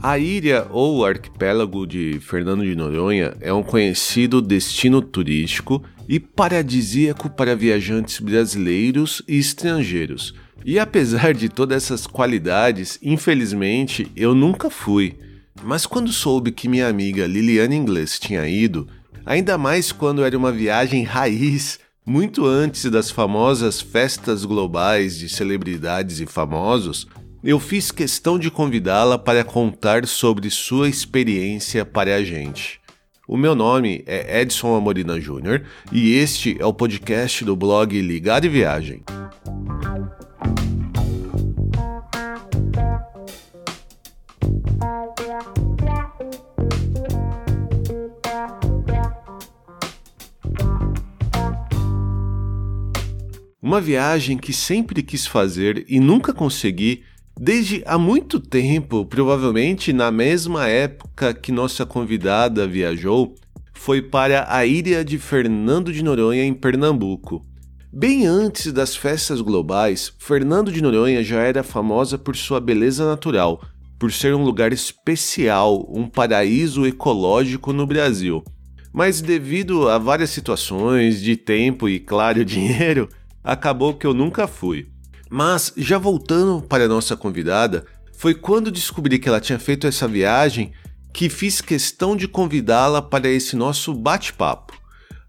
A ilha ou arquipélago de Fernando de Noronha é um conhecido destino turístico e paradisíaco para viajantes brasileiros e estrangeiros. E apesar de todas essas qualidades, infelizmente eu nunca fui. Mas quando soube que minha amiga Liliane Inglês tinha ido, ainda mais quando era uma viagem raiz, muito antes das famosas festas globais de celebridades e famosos, eu fiz questão de convidá-la para contar sobre sua experiência para a gente. O meu nome é Edson Amorina Júnior e este é o podcast do blog Ligar e Viagem. Uma viagem que sempre quis fazer e nunca consegui Desde há muito tempo, provavelmente na mesma época que nossa convidada viajou, foi para a ilha de Fernando de Noronha, em Pernambuco. Bem antes das festas globais, Fernando de Noronha já era famosa por sua beleza natural, por ser um lugar especial, um paraíso ecológico no Brasil. Mas devido a várias situações de tempo e, claro, dinheiro, acabou que eu nunca fui. Mas, já voltando para a nossa convidada, foi quando descobri que ela tinha feito essa viagem que fiz questão de convidá-la para esse nosso bate-papo.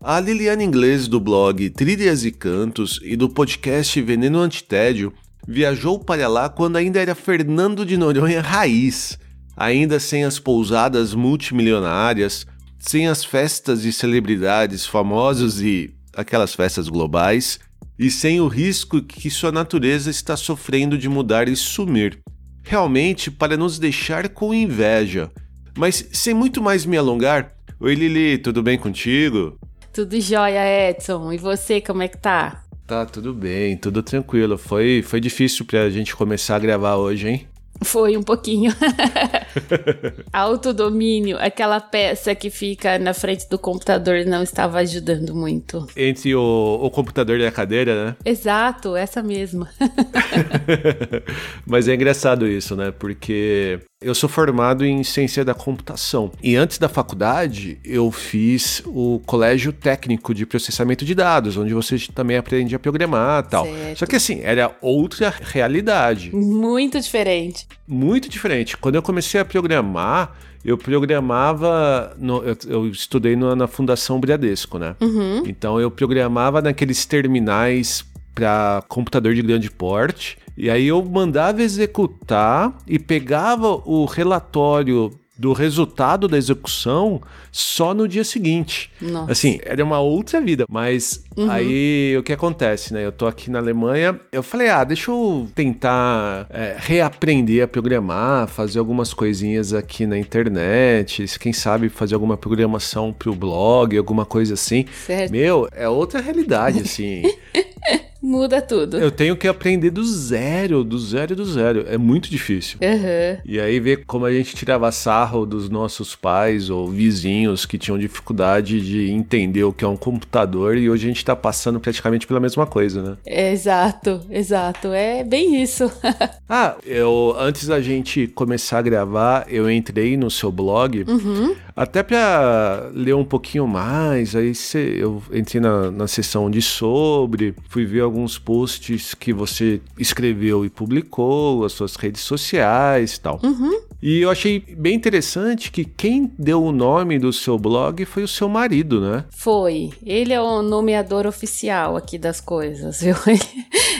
A Liliana Inglês do blog Trilhas e Cantos e do podcast Veneno Antitédio viajou para lá quando ainda era Fernando de Noronha raiz, ainda sem as pousadas multimilionárias, sem as festas de celebridades famosos e aquelas festas globais, e sem o risco que sua natureza está sofrendo de mudar e sumir. Realmente para nos deixar com inveja. Mas sem muito mais me alongar, oi Lili, tudo bem contigo? Tudo jóia, Edson. E você, como é que tá? Tá tudo bem, tudo tranquilo. Foi, foi difícil pra gente começar a gravar hoje, hein? Foi um pouquinho. Autodomínio, aquela peça que fica na frente do computador, não estava ajudando muito. Entre o, o computador e a cadeira, né? Exato, essa mesma. Mas é engraçado isso, né? Porque eu sou formado em ciência da computação e antes da faculdade eu fiz o colégio técnico de processamento de dados, onde você também aprende a programar e tal. Certo. Só que assim, era outra realidade. Muito diferente. Muito diferente. Quando eu comecei a programar, eu programava. No, eu, eu, estudei no, na Fundação Bradesco, né? Uhum. Então eu programava naqueles terminais para computador de grande porte e aí eu mandava executar e pegava o relatório do resultado da execução só no dia seguinte. Nossa. Assim, era uma outra vida. Mas uhum. aí o que acontece, né? Eu tô aqui na Alemanha, eu falei, ah, deixa eu tentar é, reaprender a programar, fazer algumas coisinhas aqui na internet, quem sabe fazer alguma programação pro blog, alguma coisa assim. Certo. Meu, é outra realidade, assim. Muda tudo. Eu tenho que aprender do zero, do zero do zero. É muito difícil. Uhum. E aí ver como a gente tirava sarro dos nossos pais ou vizinhos que tinham dificuldade de entender o que é um computador e hoje a gente tá passando praticamente pela mesma coisa, né? Exato, exato. É bem isso. ah, eu antes da gente começar a gravar, eu entrei no seu blog. Uhum. Até para ler um pouquinho mais, aí cê, eu entrei na, na seção de sobre, fui ver alguns posts que você escreveu e publicou, as suas redes sociais e tal. Uhum. E eu achei bem interessante que quem deu o nome do seu blog foi o seu marido, né? Foi. Ele é o nomeador oficial aqui das coisas, viu?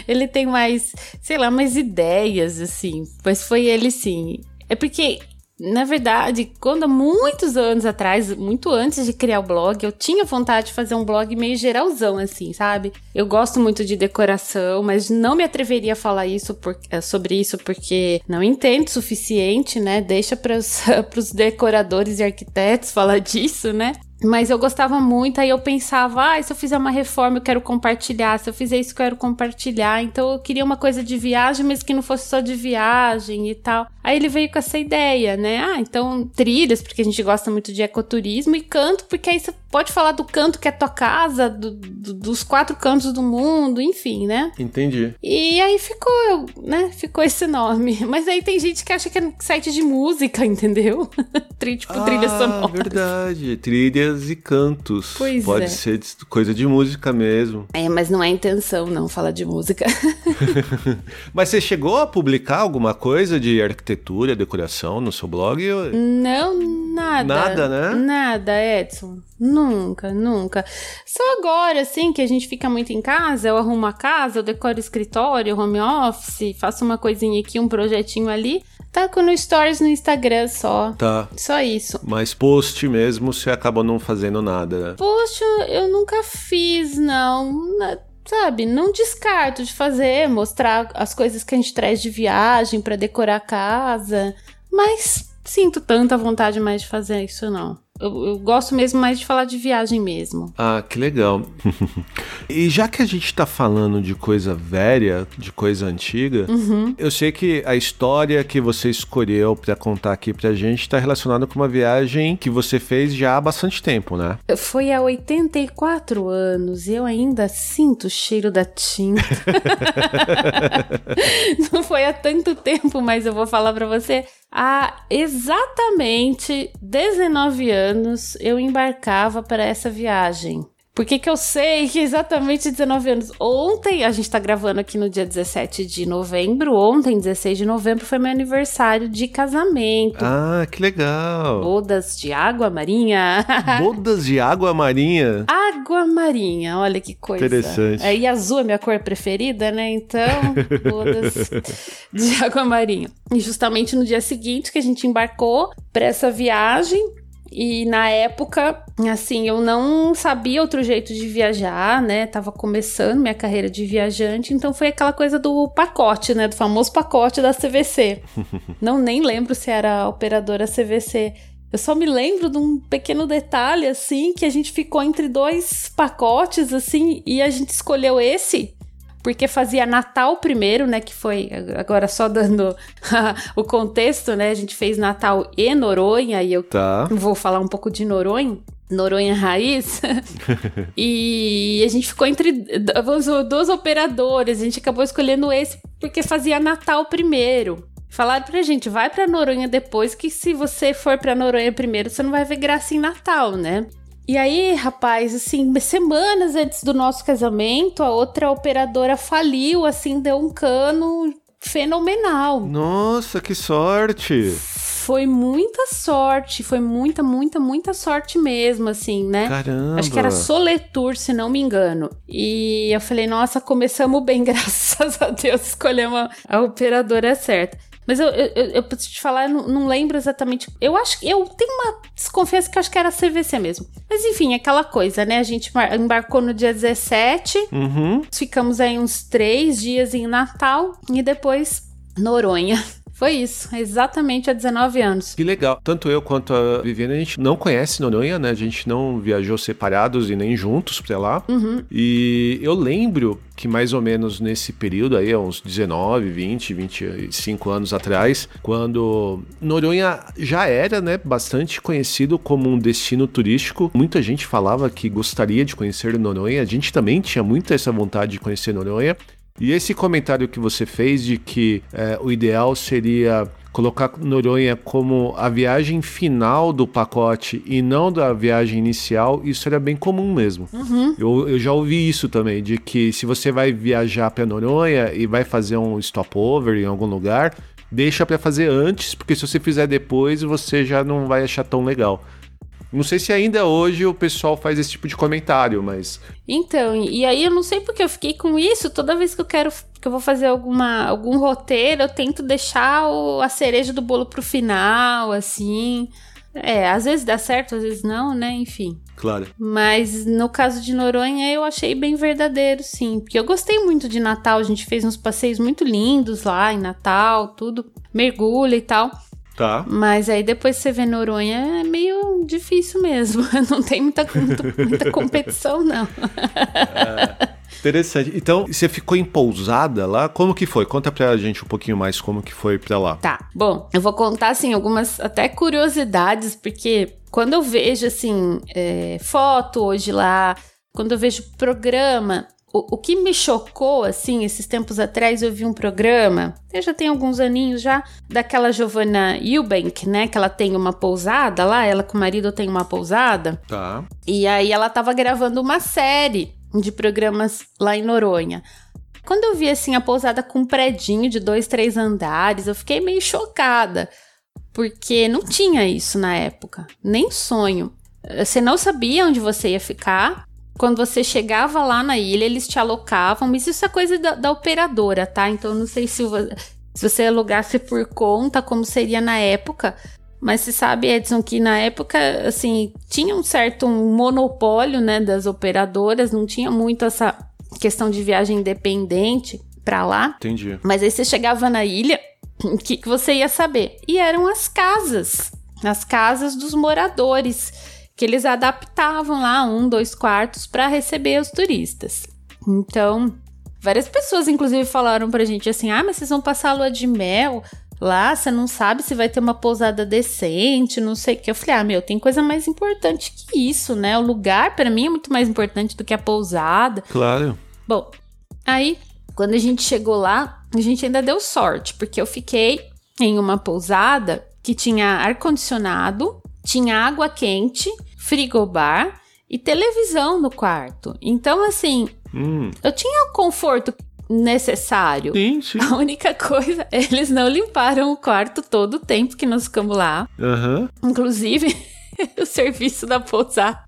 Ele tem mais, sei lá, mais ideias, assim. Mas foi ele sim. É porque na verdade, quando há muitos anos atrás, muito antes de criar o blog, eu tinha vontade de fazer um blog meio geralzão, assim, sabe? Eu gosto muito de decoração, mas não me atreveria a falar isso por, eh, sobre isso porque não entendo o suficiente, né? Deixa para os decoradores e arquitetos falar disso, né? Mas eu gostava muito, aí eu pensava, ah, se eu fizer uma reforma eu quero compartilhar, se eu fizer isso eu quero compartilhar. Então eu queria uma coisa de viagem, mas que não fosse só de viagem e tal. Aí ele veio com essa ideia, né? Ah, então trilhas, porque a gente gosta muito de ecoturismo, e canto, porque aí você pode falar do canto que é tua casa, do, do, dos quatro cantos do mundo, enfim, né? Entendi. E aí ficou, né? Ficou esse nome. Mas aí tem gente que acha que é site de música, entendeu? tipo ah, trilha sonora. verdade. Trilhas e cantos. Pois pode é. ser coisa de música mesmo. É, mas não é intenção não falar de música. mas você chegou a publicar alguma coisa de arquitetura, decoração no seu blog? Não, nada. Nada, né? Nada, Edson. Nunca, nunca. Só agora, assim, que a gente fica muito em casa, eu arrumo a casa, eu decoro o escritório, home office, faço uma coisinha aqui, um projetinho ali. Tá com no stories no Instagram só. Tá. Só isso. Mas post mesmo, você acabou não fazendo nada, né? Post eu nunca fiz, não. Sabe, não descarto de fazer, mostrar as coisas que a gente traz de viagem para decorar a casa. Mas sinto tanta vontade mais de fazer isso, não. Eu, eu, gosto mesmo mais de falar de viagem mesmo. Ah, que legal. e já que a gente tá falando de coisa velha, de coisa antiga, uhum. eu sei que a história que você escolheu para contar aqui pra gente tá relacionada com uma viagem que você fez já há bastante tempo, né? Foi há 84 anos e eu ainda sinto o cheiro da tinta. Não foi há tanto tempo, mas eu vou falar para você. Há exatamente 19 anos eu embarcava para essa viagem. Por que, que eu sei que exatamente 19 anos? Ontem, a gente tá gravando aqui no dia 17 de novembro. Ontem, 16 de novembro, foi meu aniversário de casamento. Ah, que legal! Bodas de água marinha. Bodas de água marinha? Água marinha, olha que coisa. Interessante. É, e azul é minha cor preferida, né? Então, bodas de água marinha. E justamente no dia seguinte que a gente embarcou para essa viagem, e na época, assim, eu não sabia outro jeito de viajar, né? Tava começando minha carreira de viajante, então foi aquela coisa do pacote, né? Do famoso pacote da CVC. não nem lembro se era a operadora CVC. Eu só me lembro de um pequeno detalhe, assim, que a gente ficou entre dois pacotes, assim, e a gente escolheu esse porque fazia Natal primeiro, né? Que foi agora só dando o contexto, né? A gente fez Natal e Noronha, e eu tá. vou falar um pouco de Noronha. Noronha Raiz. e a gente ficou entre duas operadoras. A gente acabou escolhendo esse porque fazia Natal primeiro. Falaram pra gente, vai pra Noronha depois, que se você for pra Noronha primeiro, você não vai ver graça em Natal, né? E aí, rapaz, assim, semanas antes do nosso casamento, a outra operadora faliu, assim, deu um cano fenomenal. Nossa, que sorte! Foi muita sorte, foi muita, muita, muita sorte mesmo, assim, né? Caramba! Acho que era Soletour, se não me engano. E eu falei, nossa, começamos bem, graças a Deus, escolhemos a, a operadora certa. Mas eu, eu, eu, preciso te falar, eu não, não, lembro exatamente. Eu acho que eu tenho uma desconfiança que eu acho que era CVC mesmo. Mas enfim, aquela coisa, né? A gente embarcou no dia 17, uhum. ficamos aí uns três dias em Natal e depois Noronha. Foi isso, exatamente há 19 anos. Que legal. Tanto eu quanto a Viviane, a gente não conhece Noronha, né? A gente não viajou separados e nem juntos pra lá. Uhum. E eu lembro que mais ou menos nesse período aí, uns 19, 20, 25 anos atrás, quando Noronha já era, né, bastante conhecido como um destino turístico. Muita gente falava que gostaria de conhecer Noronha. A gente também tinha muita essa vontade de conhecer Noronha. E esse comentário que você fez de que é, o ideal seria colocar Noronha como a viagem final do pacote e não da viagem inicial, isso era bem comum mesmo. Uhum. Eu, eu já ouvi isso também, de que se você vai viajar para Noronha e vai fazer um stopover em algum lugar, deixa para fazer antes, porque se você fizer depois, você já não vai achar tão legal. Não sei se ainda hoje o pessoal faz esse tipo de comentário, mas. Então, e aí eu não sei porque eu fiquei com isso. Toda vez que eu quero que eu vou fazer alguma, algum roteiro, eu tento deixar o, a cereja do bolo pro final, assim. É, às vezes dá certo, às vezes não, né? Enfim. Claro. Mas no caso de Noronha, eu achei bem verdadeiro, sim. Porque eu gostei muito de Natal. A gente fez uns passeios muito lindos lá em Natal, tudo. Mergulho e tal. Tá. Mas aí depois você vê Noronha, é meio difícil mesmo. Não tem muita, muita, competição, não. É, interessante. Então, você ficou em pousada lá? Como que foi? Conta pra gente um pouquinho mais como que foi pra lá. Tá. Bom, eu vou contar, assim, algumas até curiosidades, porque quando eu vejo, assim, é, foto hoje lá, quando eu vejo programa, o, o, que me chocou, assim, esses tempos atrás, eu vi um programa, eu já tenho alguns aninhos já, daquela Giovanna Eubank, né? Que ela tem uma pousada lá, ela com o marido tem uma pousada. Tá. E aí ela tava gravando uma série de programas lá em Noronha. Quando eu vi, assim, a pousada com um predinho de dois, três andares, eu fiquei meio chocada. Porque não tinha isso na época, nem sonho. Você não sabia onde você ia ficar. Quando você chegava lá na ilha, eles te alocavam, mas isso é coisa da, da operadora, tá? Então não sei se, se você alugasse por conta, como seria na época. Mas se sabe, Edson, que na época, assim, tinha um certo monopólio, né, das operadoras, não tinha muito essa questão de viagem independente para lá. Entendi. Mas aí você chegava na ilha, o que, que você ia saber? E eram as casas, as casas dos moradores que eles adaptavam lá um, dois quartos para receber os turistas. Então, várias pessoas inclusive falaram pra gente assim: "Ah, mas vocês vão passar a lua de mel lá, você não sabe se vai ter uma pousada decente, não sei o que". Eu falei: "Ah, meu, tem coisa mais importante que isso, né? O lugar para mim é muito mais importante do que a pousada". Claro. Bom, aí quando a gente chegou lá, a gente ainda deu sorte, porque eu fiquei em uma pousada que tinha ar condicionado, tinha água quente frigobar e televisão no quarto. Então, assim, hum. eu tinha o conforto necessário. Sim, sim. A única coisa, eles não limparam o quarto todo o tempo que nós ficamos lá. Uhum. Inclusive, o serviço da pousada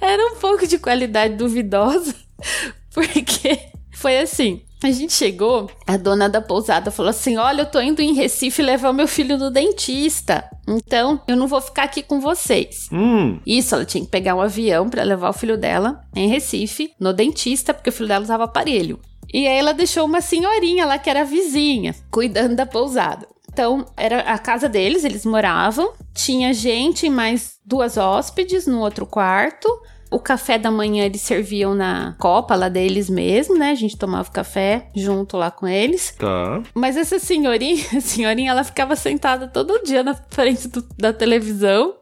era um pouco de qualidade duvidosa, porque foi assim. A gente chegou, a dona da pousada falou assim: Olha, eu tô indo em Recife levar meu filho no dentista. Então, eu não vou ficar aqui com vocês. Hum. Isso, ela tinha que pegar um avião para levar o filho dela em Recife, no dentista, porque o filho dela usava aparelho. E aí ela deixou uma senhorinha lá que era vizinha, cuidando da pousada. Então, era a casa deles, eles moravam. Tinha gente mais duas hóspedes no outro quarto. O café da manhã eles serviam na copa lá deles mesmo, né? A gente tomava café junto lá com eles. Tá. Mas essa senhorinha, a senhorinha, ela ficava sentada todo dia na frente do, da televisão.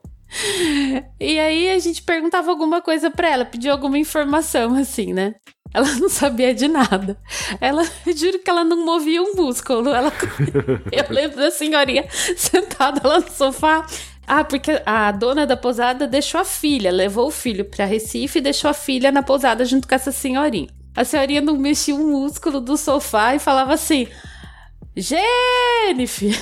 E aí a gente perguntava alguma coisa para ela, pedia alguma informação assim, né? Ela não sabia de nada. Ela, juro que ela não movia um músculo. Ela, eu lembro da senhorinha sentada lá no sofá. Ah, porque a dona da pousada deixou a filha, levou o filho para Recife e deixou a filha na pousada junto com essa senhorinha. A senhorinha não mexia um músculo do sofá e falava assim: Jennifer!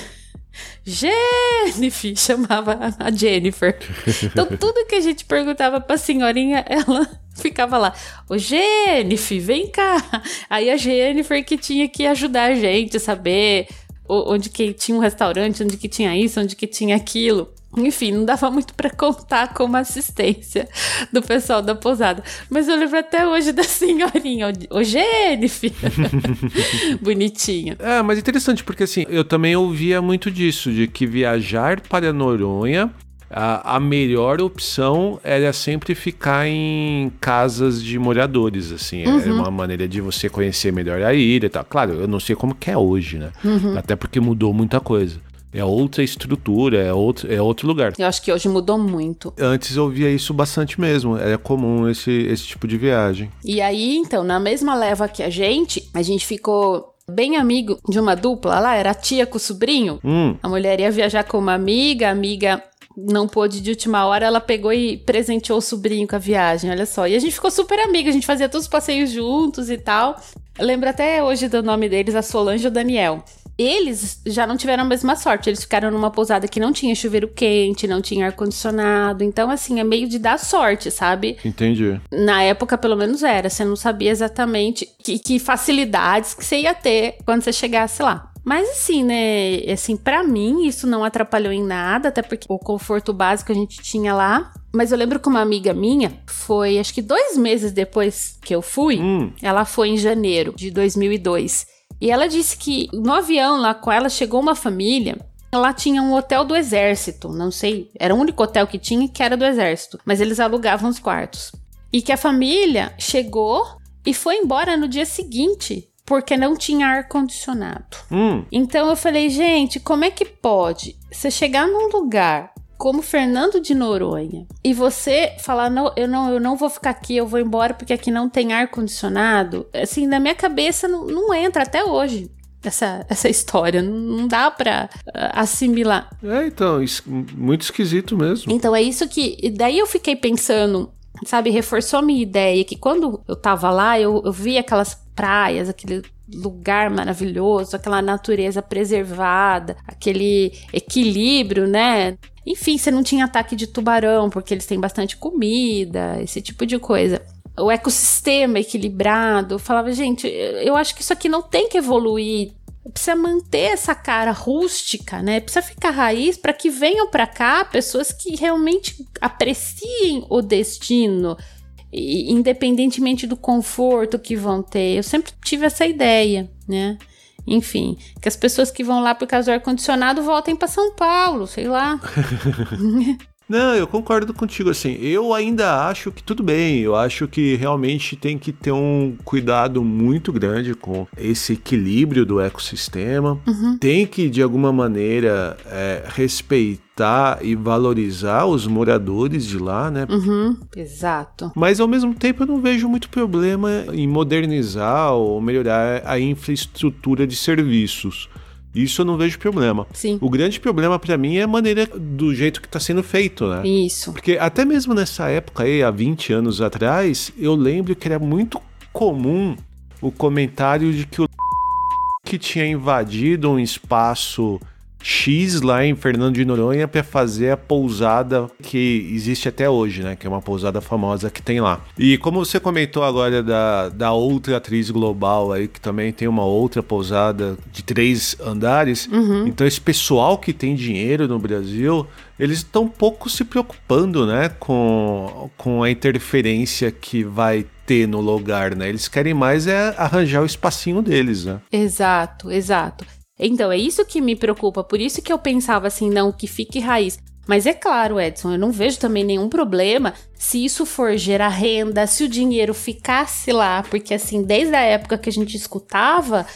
Jennifer! Chamava a Jennifer. Então, tudo que a gente perguntava pra senhorinha, ela ficava lá: Ô Jennifer, vem cá! Aí a Jennifer que tinha que ajudar a gente a saber onde que tinha um restaurante, onde que tinha isso, onde que tinha aquilo. Enfim, não dava muito para contar como assistência do pessoal da pousada. Mas eu lembro até hoje da senhorinha, o Jennifer. Bonitinha. É, mas interessante, porque assim, eu também ouvia muito disso, de que viajar para Noronha a, a, melhor opção era sempre ficar em casas de moradores, assim. Uhum. Era uma maneira de você conhecer melhor a ilha e tal. Claro, eu não sei como que é hoje, né? Uhum. Até porque mudou muita coisa. É outra estrutura, é outro, é outro lugar. Eu acho que hoje mudou muito. Antes eu via isso bastante mesmo. Era comum esse, esse tipo de viagem. E aí, então, na mesma leva que a gente, a gente ficou bem amigo de uma dupla lá, era a tia com o sobrinho. Hum. A mulher ia viajar com uma amiga, a amiga não pôde de última hora, ela pegou e presenteou o sobrinho com a viagem, olha só. E a gente ficou super amiga, a gente fazia todos os passeios juntos e tal. Eu lembro até hoje do nome deles, a Solange e o Daniel. Eles já não tiveram a mesma sorte. Eles ficaram numa pousada que não tinha chuveiro quente, não tinha ar-condicionado. Então, assim, é meio de dar sorte, sabe? Entendi. Na época, pelo menos era. Você não sabia exatamente que, que facilidades que você ia ter quando você chegasse lá. Mas assim, né, assim, para mim isso não atrapalhou em nada, até porque o conforto básico a gente tinha lá. Mas eu lembro que uma amiga minha foi, acho que dois meses depois que eu fui, hum. ela foi em janeiro de 2002. E ela disse que no avião lá com ela chegou uma família Lá tinha um hotel do exército, não sei, era o único hotel que tinha que era do exército, mas eles alugavam os quartos. E que a família chegou e foi embora no dia seguinte, porque não tinha ar condicionado. Hum. Então eu falei, gente, como é que pode você chegar num lugar como Fernando de Noronha e você falar não, eu não, eu não vou ficar aqui, eu vou embora porque aqui não tem ar condicionado, assim, na minha cabeça não, não entra até hoje essa, essa história. Não dá pra uh, assimilar. É, então, muito esquisito mesmo. Então, é isso que. Daí eu fiquei pensando, sabe, reforçou a minha ideia que quando eu tava lá, eu, eu vi aquelas praias, aquele lugar maravilhoso, aquela natureza preservada, aquele equilíbrio, né? Enfim, você não tinha ataque de tubarão, porque eles têm bastante comida, esse tipo de coisa o ecossistema equilibrado. Eu falava, gente, eu acho que isso aqui não tem que evoluir. Precisa manter essa cara rústica, né? Precisa ficar raiz para que venham para cá pessoas que realmente apreciem o destino, independentemente do conforto que vão ter. Eu sempre tive essa ideia, né? Enfim, que as pessoas que vão lá por causa do ar-condicionado voltem para São Paulo, sei lá. Não, eu concordo contigo, assim, eu ainda acho que tudo bem, eu acho que realmente tem que ter um cuidado muito grande com esse equilíbrio do ecossistema, uhum. tem que, de alguma maneira, é, respeitar e valorizar os moradores de lá, né? Uhum, exato. Mas ao mesmo tempo eu não vejo muito problema em modernizar ou melhorar a infraestrutura de serviços. Isso eu não vejo problema. Sim. O grande problema para mim é a maneira do jeito que tá sendo feito, né? Isso. Porque até mesmo nessa época aí, há 20 anos atrás, eu lembro que era muito comum o comentário de que o que tinha invadido um espaço X lá em Fernando de Noronha para fazer a pousada que existe até hoje, né? Que é uma pousada famosa que tem lá. E como você comentou agora da, da outra atriz global aí, que também tem uma outra pousada de três andares, uhum. então esse pessoal que tem dinheiro no Brasil, eles estão pouco se preocupando, né? Com, com a interferência que vai ter no lugar, né? Eles querem mais é arranjar o espacinho deles, né? Exato, exato. Então, é isso que me preocupa, por isso que eu pensava assim, não, que fique raiz. Mas é claro, Edson, eu não vejo também nenhum problema se isso for gerar renda, se o dinheiro ficasse lá, porque assim, desde a época que a gente escutava,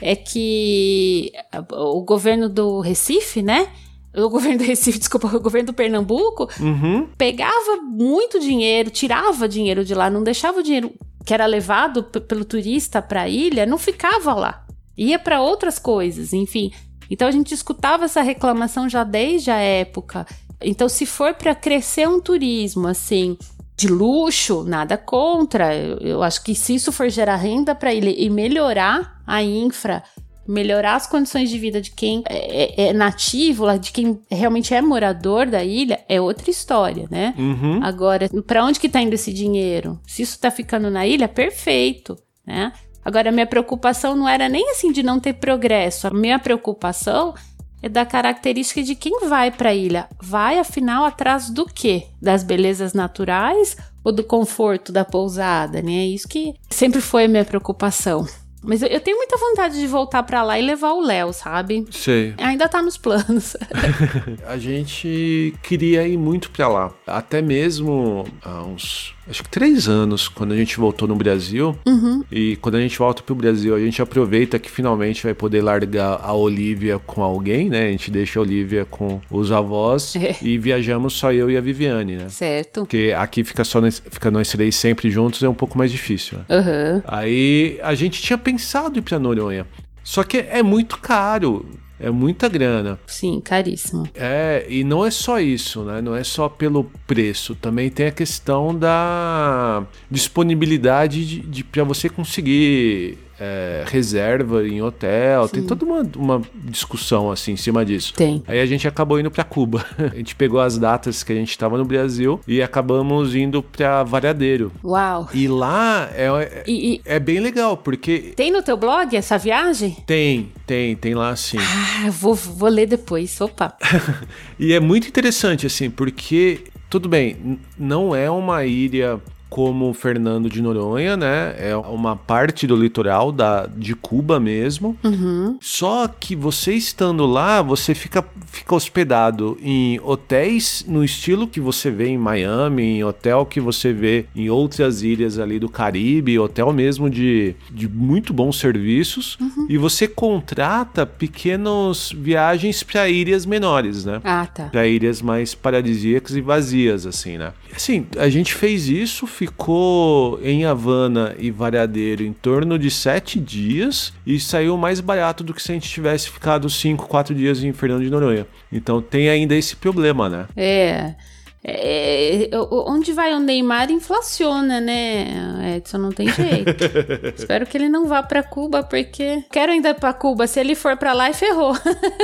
é que o governo do Recife, né? O governo do Recife, desculpa, o governo do Pernambuco uhum. pegava muito dinheiro, tirava dinheiro de lá, não deixava o dinheiro que era levado pelo turista para a ilha, não ficava lá ia para outras coisas, enfim. Então a gente escutava essa reclamação já desde a época. Então, se for para crescer um turismo assim de luxo, nada contra. Eu, eu acho que se isso for gerar renda para ele e melhorar a infra, melhorar as condições de vida de quem é, é, é nativo, de quem realmente é morador da ilha, é outra história, né? Uhum. Agora, para onde que tá indo esse dinheiro? Se isso tá ficando na ilha, perfeito, né? Agora, a minha preocupação não era nem assim de não ter progresso. A minha preocupação é da característica de quem vai para a ilha. Vai, afinal, atrás do quê? Das belezas naturais ou do conforto da pousada, né? É isso que sempre foi a minha preocupação. Mas eu, eu tenho muita vontade de voltar para lá e levar o Léo, sabe? Sei. Ainda tá nos planos. a gente queria ir muito para lá. Até mesmo há uns acho que três anos, quando a gente voltou no Brasil. Uhum. E quando a gente volta pro Brasil, a gente aproveita que finalmente vai poder largar a Olivia com alguém, né? A gente deixa a Olivia com os avós é. e viajamos só eu e a Viviane, né? Certo. Porque aqui fica só nós, fica nós três sempre juntos, é um pouco mais difícil. Né? Uhum. Aí a gente tinha pensado em ir pra Noronha. Só que é muito caro. É muita grana. Sim, caríssimo. É, e não é só isso, né? Não é só pelo preço. Também tem a questão da disponibilidade de, de para você conseguir é, reserva em hotel, Sim. tem toda uma, uma discussão assim em cima disso. Tem. Aí a gente acabou indo para Cuba. a gente pegou as datas que a gente estava no Brasil e acabamos indo para Variadeiro. Uau. E lá é, é, e, e... é bem legal, porque. Tem no teu blog essa viagem? Tem, tem, tem lá sim. Ah, vou, vou ler depois. Opa. e é muito interessante, assim, porque tudo bem, não é uma ilha como Fernando de Noronha, né? É uma parte do litoral da, de Cuba mesmo. Uhum. Só que você estando lá, você fica, fica hospedado em hotéis no estilo que você vê em Miami, em hotel que você vê em outras ilhas ali do Caribe, hotel mesmo de, de muito bons serviços. Uhum. E você contrata pequenas viagens para ilhas menores, né? Ah, tá. Para ilhas mais paradisíacas e vazias, assim, né? Assim, a gente fez isso, ficou em Havana e Variadeiro em torno de sete dias e saiu mais barato do que se a gente tivesse ficado cinco, quatro dias em Fernando de Noronha. Então tem ainda esse problema, né? É. É, onde vai o Neymar inflaciona, né, Edson? Não tem jeito. Espero que ele não vá para Cuba, porque quero ainda para Cuba. Se ele for para lá, ferrou.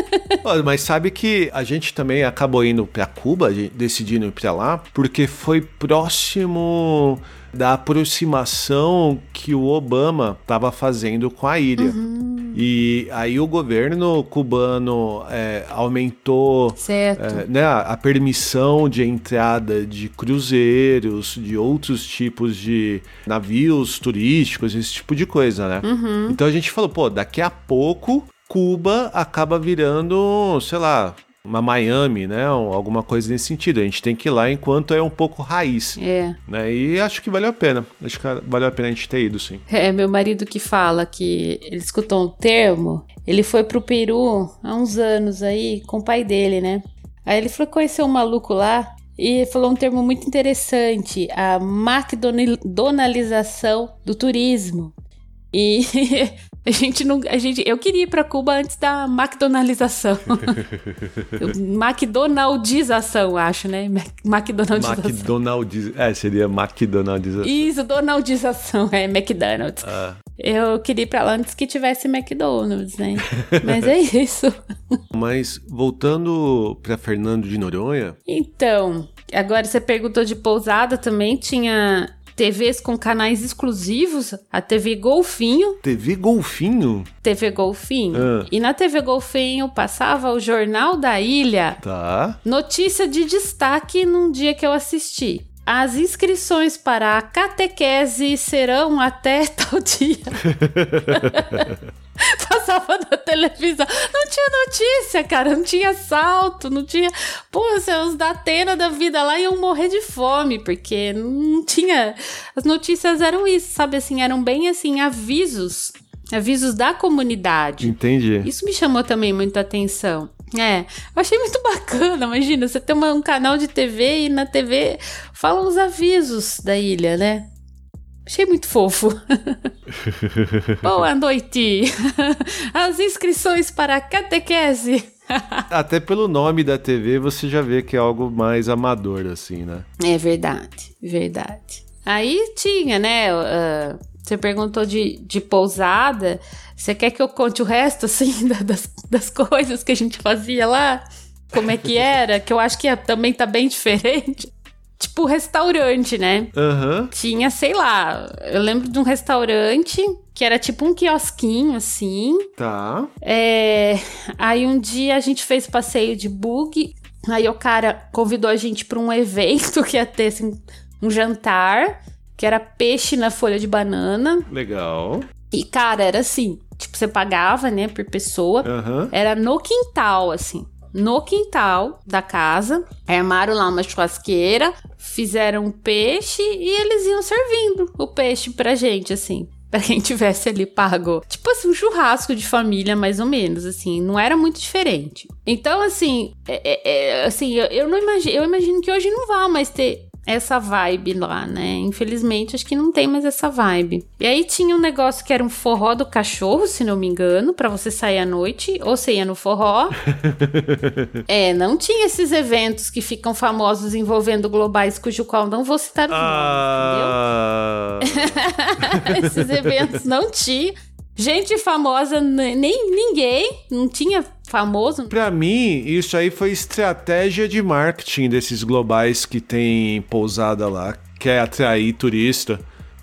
Mas sabe que a gente também acabou indo para Cuba, decidindo ir para lá, porque foi próximo da aproximação que o Obama estava fazendo com a ilha. Uhum. E aí o governo cubano é, aumentou é, né, a permissão de entrada de cruzeiros, de outros tipos de navios turísticos, esse tipo de coisa, né? Uhum. Então a gente falou, pô, daqui a pouco Cuba acaba virando, sei lá, uma Miami, né? Alguma coisa nesse sentido. A gente tem que ir lá enquanto é um pouco raiz. É. Né? E acho que valeu a pena. Acho que valeu a pena a gente ter ido, sim. É, meu marido que fala que ele escutou um termo. Ele foi pro Peru há uns anos aí com o pai dele, né? Aí ele foi conhecer um maluco lá e falou um termo muito interessante: a McDonaldização do turismo. E a gente não. A gente, eu queria ir para Cuba antes da McDonaldização. McDonaldização, acho, né? McDonaldização. McDonaldiz... É, seria McDonaldização. Isso, Donaldização, é McDonald's. Ah. Eu queria ir pra lá antes que tivesse McDonald's, né? Mas é isso. Mas voltando para Fernando de Noronha. Então, agora você perguntou de pousada também, tinha TVs com canais exclusivos, a TV Golfinho. TV Golfinho? TV Golfinho. Ah. E na TV Golfinho passava o Jornal da Ilha. Tá. Notícia de destaque num dia que eu assisti. As inscrições para a catequese serão até tal dia. Passava na televisão. Não tinha notícia, cara. Não tinha salto, não tinha. Pô, os da Atena da vida lá iam morrer de fome, porque não tinha. As notícias eram isso, sabe assim? Eram bem assim, avisos. Avisos da comunidade. Entendi. Isso me chamou também muita atenção. É, eu achei muito bacana. Imagina, você tem uma, um canal de TV e na TV falam os avisos da ilha, né? Achei muito fofo. Boa noite! As inscrições para a catequese. Até pelo nome da TV você já vê que é algo mais amador, assim, né? É verdade, verdade. Aí tinha, né? Uh, você perguntou de, de pousada. Você quer que eu conte o resto, assim, das, das coisas que a gente fazia lá? Como é que era? Que eu acho que também tá bem diferente tipo restaurante, né? Uhum. Tinha, sei lá, eu lembro de um restaurante que era tipo um quiosquinho, assim. Tá. É, aí um dia a gente fez passeio de bug. Aí o cara convidou a gente para um evento que ia ter assim, um jantar, que era peixe na folha de banana. Legal. E, cara, era assim, tipo, você pagava, né, por pessoa. Uhum. Era no quintal, assim no quintal da casa, armaram lá uma churrasqueira, fizeram um peixe e eles iam servindo o peixe pra gente, assim. Pra quem tivesse ali pago. Tipo assim, um churrasco de família, mais ou menos, assim. Não era muito diferente. Então, assim, é, é, é assim eu, eu não imagino. Eu imagino que hoje não vá mais ter essa vibe lá, né? Infelizmente, acho que não tem mais essa vibe. E aí tinha um negócio que era um forró do cachorro, se não me engano, para você sair à noite, ou você ia no forró. é, não tinha esses eventos que ficam famosos envolvendo globais, cujo qual não vou citar os ah... nomes, entendeu? esses eventos não tinha. Gente famosa, nem ninguém, não tinha famoso. Para mim, isso aí foi estratégia de marketing desses globais que tem pousada lá, quer atrair turista.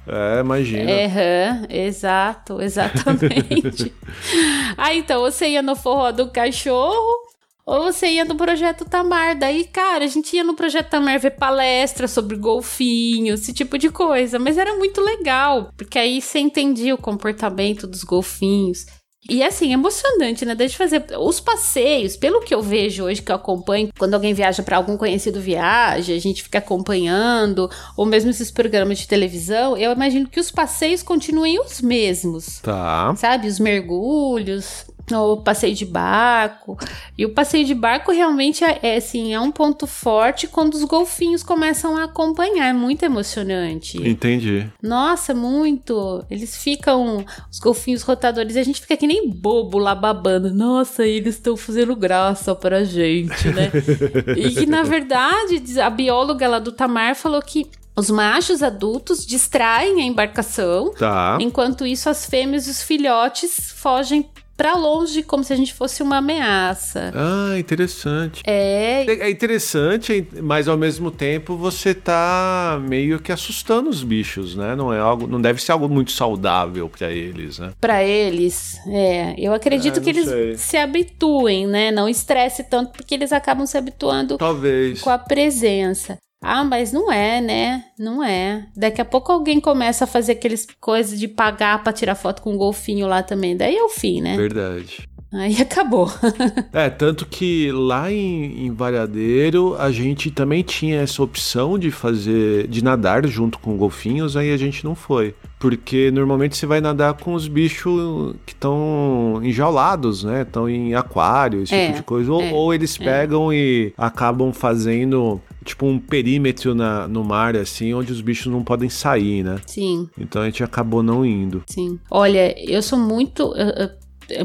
É, imagina. Uhum, exato, exatamente. ah, então você ia no forró do cachorro, ou você ia no Projeto Tamar. Daí, cara, a gente ia no Projeto Tamar ver palestra sobre golfinhos, esse tipo de coisa. Mas era muito legal, porque aí você entendia o comportamento dos golfinhos. E assim, emocionante, né? Deixa eu fazer os passeios, pelo que eu vejo hoje, que eu acompanho, quando alguém viaja para algum conhecido viagem, a gente fica acompanhando, ou mesmo esses programas de televisão, eu imagino que os passeios continuem os mesmos. Tá. Sabe? Os mergulhos, o passeio de barco. E o passeio de barco realmente é, é, assim, é um ponto forte quando os golfinhos começam a acompanhar. É muito emocionante. Entendi. Nossa, muito. Eles ficam, os golfinhos rotadores, e a gente fica que nem bobo lá babando. Nossa, eles estão fazendo graça pra gente, né? e que, na verdade, a bióloga lá do Tamar falou que os machos adultos distraem a embarcação, tá. enquanto isso as fêmeas e os filhotes fogem para longe, como se a gente fosse uma ameaça. Ah, interessante. É. É interessante, mas ao mesmo tempo você tá meio que assustando os bichos, né? Não é algo, não deve ser algo muito saudável para eles, né? Para eles, é. Eu acredito é, que eles sei. se habituem, né? Não estresse tanto porque eles acabam se habituando Talvez. com a presença. Ah, mas não é, né? Não é. Daqui a pouco alguém começa a fazer aqueles coisas de pagar para tirar foto com um golfinho lá também. Daí é o fim, né? Verdade. Aí acabou. é, tanto que lá em, em Variadeiro a gente também tinha essa opção de fazer, de nadar junto com golfinhos, aí a gente não foi. Porque normalmente você vai nadar com os bichos que estão enjaulados, né? Estão em aquário, esse é, tipo de coisa. Ou, é, ou eles é. pegam é. e acabam fazendo tipo um perímetro na, no mar, assim, onde os bichos não podem sair, né? Sim. Então a gente acabou não indo. Sim. Olha, eu sou muito.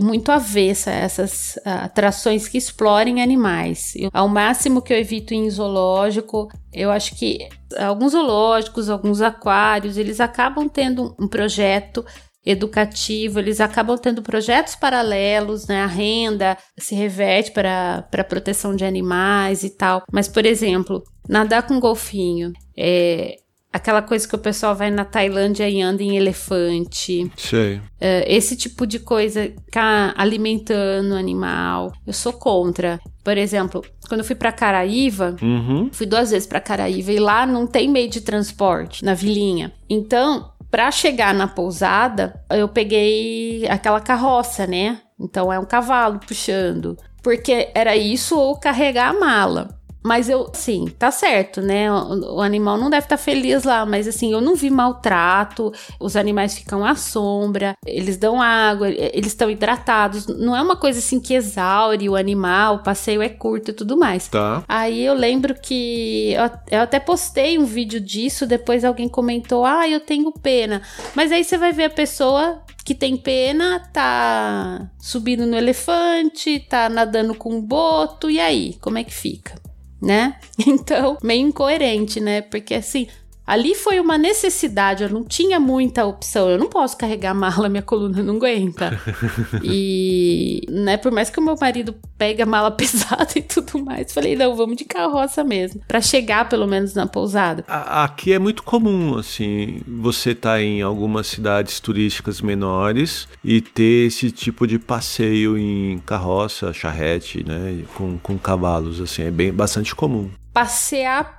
Muito avessa a essas atrações que explorem animais. Eu, ao máximo que eu evito em zoológico, eu acho que alguns zoológicos, alguns aquários, eles acabam tendo um projeto educativo, eles acabam tendo projetos paralelos, né? A renda se reverte para a proteção de animais e tal. Mas, por exemplo, nadar com golfinho, é, aquela coisa que o pessoal vai na Tailândia e anda em elefante. Sei. É, esse tipo de coisa, ficar alimentando o animal, eu sou contra. Por exemplo, quando eu fui para Caraíva, uhum. fui duas vezes para Caraíva e lá não tem meio de transporte na vilinha. Então, para chegar na pousada, eu peguei aquela carroça, né? Então é um cavalo puxando. Porque era isso ou carregar a mala. Mas eu, sim, tá certo, né? O, o animal não deve estar tá feliz lá, mas assim, eu não vi maltrato, os animais ficam à sombra, eles dão água, eles estão hidratados. Não é uma coisa assim que exaure o animal, o passeio é curto e tudo mais. Tá. Aí eu lembro que eu, eu até postei um vídeo disso, depois alguém comentou: ah, eu tenho pena. Mas aí você vai ver a pessoa que tem pena, tá subindo no elefante, tá nadando com um boto, e aí, como é que fica? Né? Então, meio incoerente, né? Porque assim, Ali foi uma necessidade, eu não tinha muita opção. Eu não posso carregar mala, minha coluna não aguenta. e, né, por mais que o meu marido pegue a mala pesada e tudo mais, falei, não, vamos de carroça mesmo, para chegar pelo menos na pousada. Aqui é muito comum, assim, você tá em algumas cidades turísticas menores e ter esse tipo de passeio em carroça, charrete, né, com, com cavalos, assim, é bem bastante comum. Passear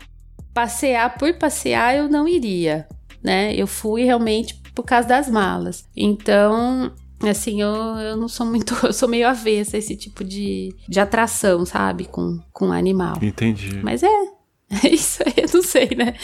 passear por passear eu não iria, né? Eu fui realmente por causa das malas. Então, assim, eu, eu não sou muito. Eu sou meio avessa a esse tipo de, de atração, sabe? Com, com animal. Entendi. Mas é. É isso aí, eu não sei, né?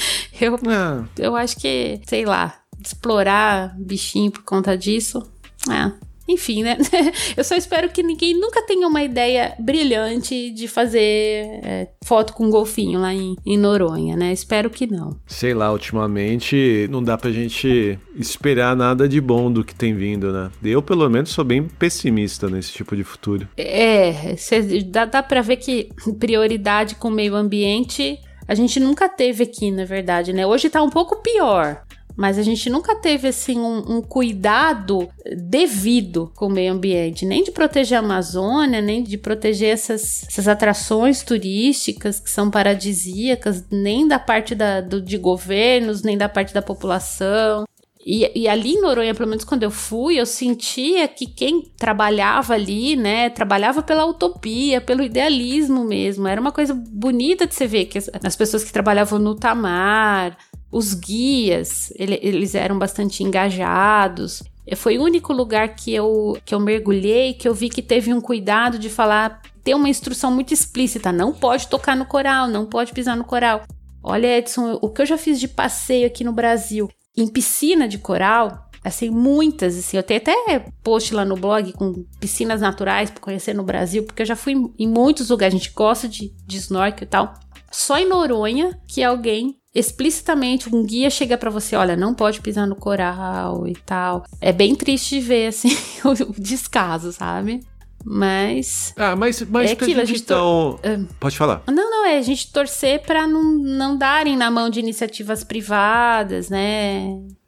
Eu, é. eu acho que, sei lá, explorar bichinho por conta disso. É, enfim, né? Eu só espero que ninguém nunca tenha uma ideia brilhante de fazer é, foto com um golfinho lá em, em, Noronha, né? Espero que não. Sei lá, ultimamente não dá pra gente esperar nada de bom do que tem vindo, né? Eu, pelo menos, sou bem pessimista nesse tipo de futuro. É, cê, dá, dá pra ver que prioridade com o meio ambiente a gente nunca teve aqui, na verdade, né? Hoje tá um pouco pior. Mas a gente nunca teve assim um, um, cuidado devido com o meio ambiente, nem de proteger a Amazônia, nem de proteger essas, essas atrações turísticas que são paradisíacas, nem da parte da, do, de governos, nem da parte da população. E, e, ali em Noronha, pelo menos quando eu fui, eu sentia que quem trabalhava ali, né, trabalhava pela utopia, pelo idealismo mesmo. Era uma coisa bonita de se ver, que as, as pessoas que trabalhavam no Tamar, os guias, ele, eles eram bastante engajados. Foi o único lugar que eu, que eu mergulhei que eu vi que teve um cuidado de falar, ter uma instrução muito explícita: não pode tocar no coral, não pode pisar no coral. Olha, Edson, o que eu já fiz de passeio aqui no Brasil em piscina de coral, assim, muitas, assim, eu tenho até post lá no blog com piscinas naturais para conhecer no Brasil, porque eu já fui em muitos lugares, a gente gosta de, de snorkel e tal. Só em Noronha que alguém explicitamente um guia chega para você, olha, não pode pisar no coral e tal. É bem triste de ver assim o descaso, sabe? Mas. Ah, mas, mas é aquilo, a gente, então. Tor... Pode falar. Não, não, é a gente torcer para não, não darem na mão de iniciativas privadas, né?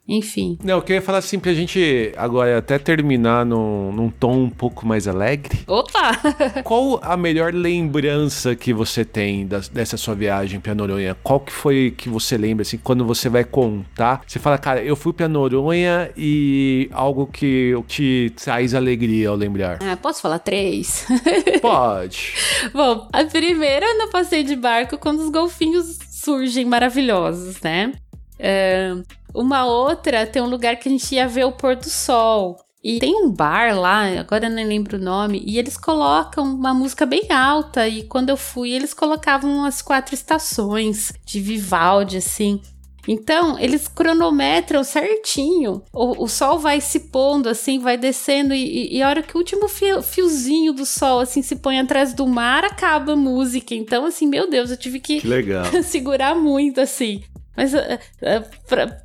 Enfim. Não, eu queria falar assim pra gente agora até terminar num, num tom um pouco mais alegre. Opa! Qual a melhor lembrança que você tem dessa sua viagem pra Noronha? Qual que foi que você lembra, assim, quando você vai contar? Você fala, cara, eu fui pra Noronha e algo que te traz alegria ao lembrar. Ah, posso falar três? Pode. Bom, a primeira no passeio de barco quando os golfinhos surgem maravilhosos, né? É, uma outra tem um lugar que a gente ia ver o pôr do sol. E tem um bar lá, agora eu não lembro o nome, e eles colocam uma música bem alta. E quando eu fui, eles colocavam as quatro estações de Vivaldi, assim. Então, eles cronometram certinho. O, o, sol vai se pondo, assim, vai descendo, e, e a hora que o último fio, fiozinho do sol, assim, se põe atrás do mar, acaba a música. Então, assim, meu Deus, eu tive que, que segurar muito, assim. Mas uh, uh, pra,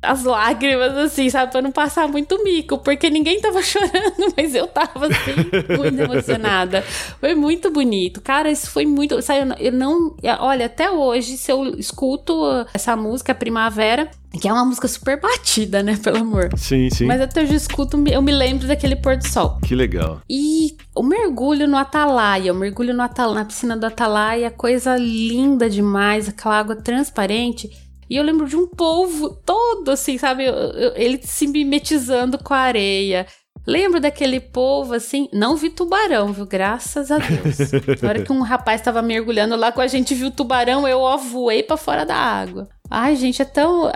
as lágrimas, assim, sabe? Pra não passar muito mico, porque ninguém tava chorando, mas eu tava, assim, muito emocionada. Foi muito bonito. Cara, isso foi muito. Sabe, eu não. Olha, até hoje, se eu escuto essa música, Primavera, que é uma música super batida, né? Pelo amor. Sim, sim. Mas até hoje eu escuto, eu me lembro daquele pôr do sol. Que legal. E o mergulho no Atalaia, o mergulho no Atalaia, na piscina do Atalaia, coisa linda demais, aquela água transparente. E eu lembro de um polvo todo, assim, sabe? Ele se mimetizando com a areia. Lembro daquele povo assim, não vi tubarão, viu? Graças a Deus. Na hora que um rapaz estava mergulhando lá com a gente viu tubarão, eu ó, voei para fora da água. Ai, gente, é tão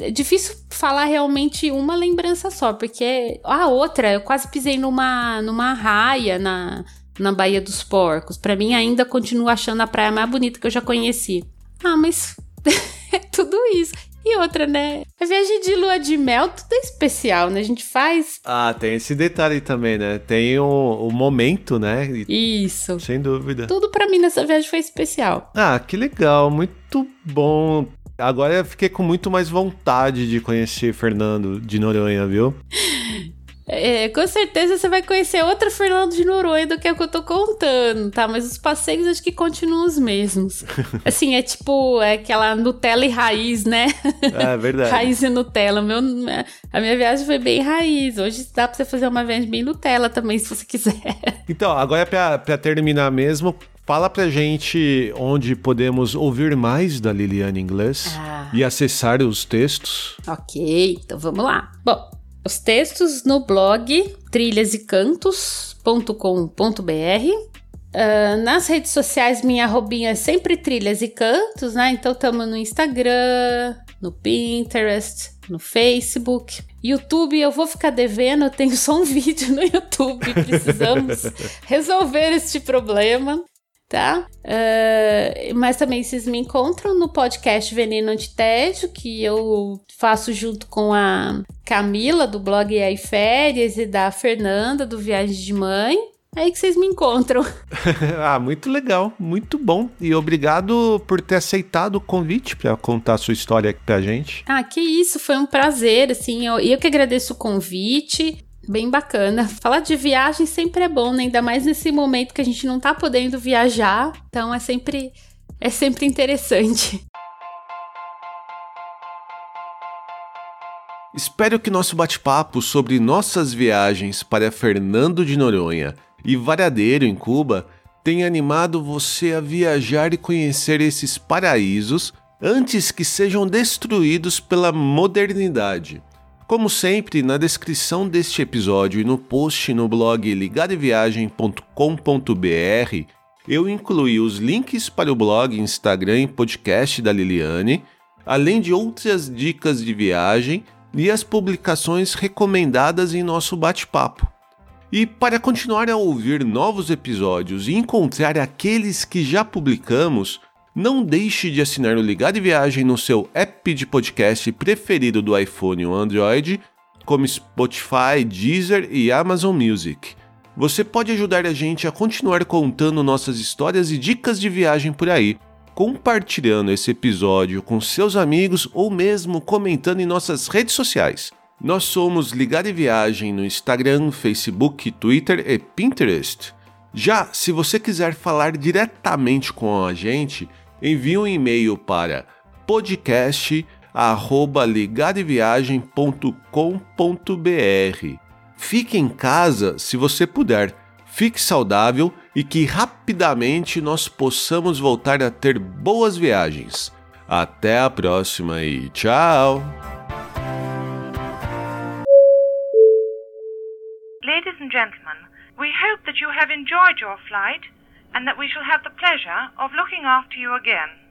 é difícil falar realmente uma lembrança só, porque a outra, eu quase pisei numa numa raia na na Baía dos Porcos. Para mim ainda continuo achando a praia mais bonita que eu já conheci. Ah, mas é tudo isso. E outra, né? A viagem de lua de mel, tudo é especial, né? A gente faz. Ah, tem esse detalhe também, né? Tem o, o momento, né? Isso. Sem dúvida. Tudo para mim nessa viagem foi especial. Ah, que legal. Muito bom. Agora eu fiquei com muito mais vontade de conhecer Fernando de Noronha, viu? É, com certeza você vai conhecer outra Fernando de Noronha do que a que eu tô contando, tá? Mas os passeios acho que continuam os mesmos. Assim, é tipo é aquela Nutella e raiz, né? É verdade. raiz e Nutella. Meu, a minha viagem foi bem raiz. Hoje dá pra você fazer uma viagem bem Nutella também, se você quiser. Então, agora pra, pra terminar mesmo, Fala pra gente onde podemos ouvir mais da Liliane Inglês ah. e acessar os textos. Ok, então vamos lá. Bom, os textos no blog trilhasecantos.com.br. Uh, nas redes sociais, minha arrobinha é sempre trilhas e cantos, né? Então estamos no Instagram, no Pinterest, no Facebook. YouTube, eu vou ficar devendo, eu tenho só um vídeo no YouTube, precisamos resolver este problema tá? Uh, mas também vocês me encontram no podcast Veneno Antitédio, que eu faço junto com a Camila, do blog E aí Férias, e da Fernanda, do Viagem de Mãe. É aí que vocês me encontram. ah, muito legal, muito bom. E obrigado por ter aceitado o convite para contar a sua história aqui pra gente. Ah, que isso, foi um prazer, assim. Eu, eu que agradeço o convite bem bacana. Falar de viagem sempre é bom, né? Ainda mais nesse momento que a gente não tá podendo viajar. Então é sempre é sempre interessante. Espero que nosso bate-papo sobre nossas viagens para Fernando de Noronha e Varadeiro em Cuba tenha animado você a viajar e conhecer esses paraísos antes que sejam destruídos pela modernidade. Como sempre, na descrição deste episódio e no post no blog ligadeviagem.com.br, eu incluí os links para o blog, Instagram e podcast da Liliane, além de outras dicas de viagem e as publicações recomendadas em nosso bate-papo. E para continuar a ouvir novos episódios e encontrar aqueles que já publicamos, não deixe de assinar o Ligado Viagem no seu app de podcast preferido do iPhone ou Android, como Spotify, Deezer e Amazon Music. Você pode ajudar a gente a continuar contando nossas histórias e dicas de viagem por aí, compartilhando esse episódio com seus amigos ou mesmo comentando em nossas redes sociais. Nós somos Ligado Viagem no Instagram, Facebook, Twitter e Pinterest. Já se você quiser falar diretamente com a gente, envie um e-mail para podcast@ligadeviagem.com.br. Fique em casa se você puder. Fique saudável e que rapidamente nós possamos voltar a ter boas viagens. Até a próxima e tchau! Ladies and gentlemen, we hope that you have enjoyed your flight and that we shall have the pleasure of looking after you again.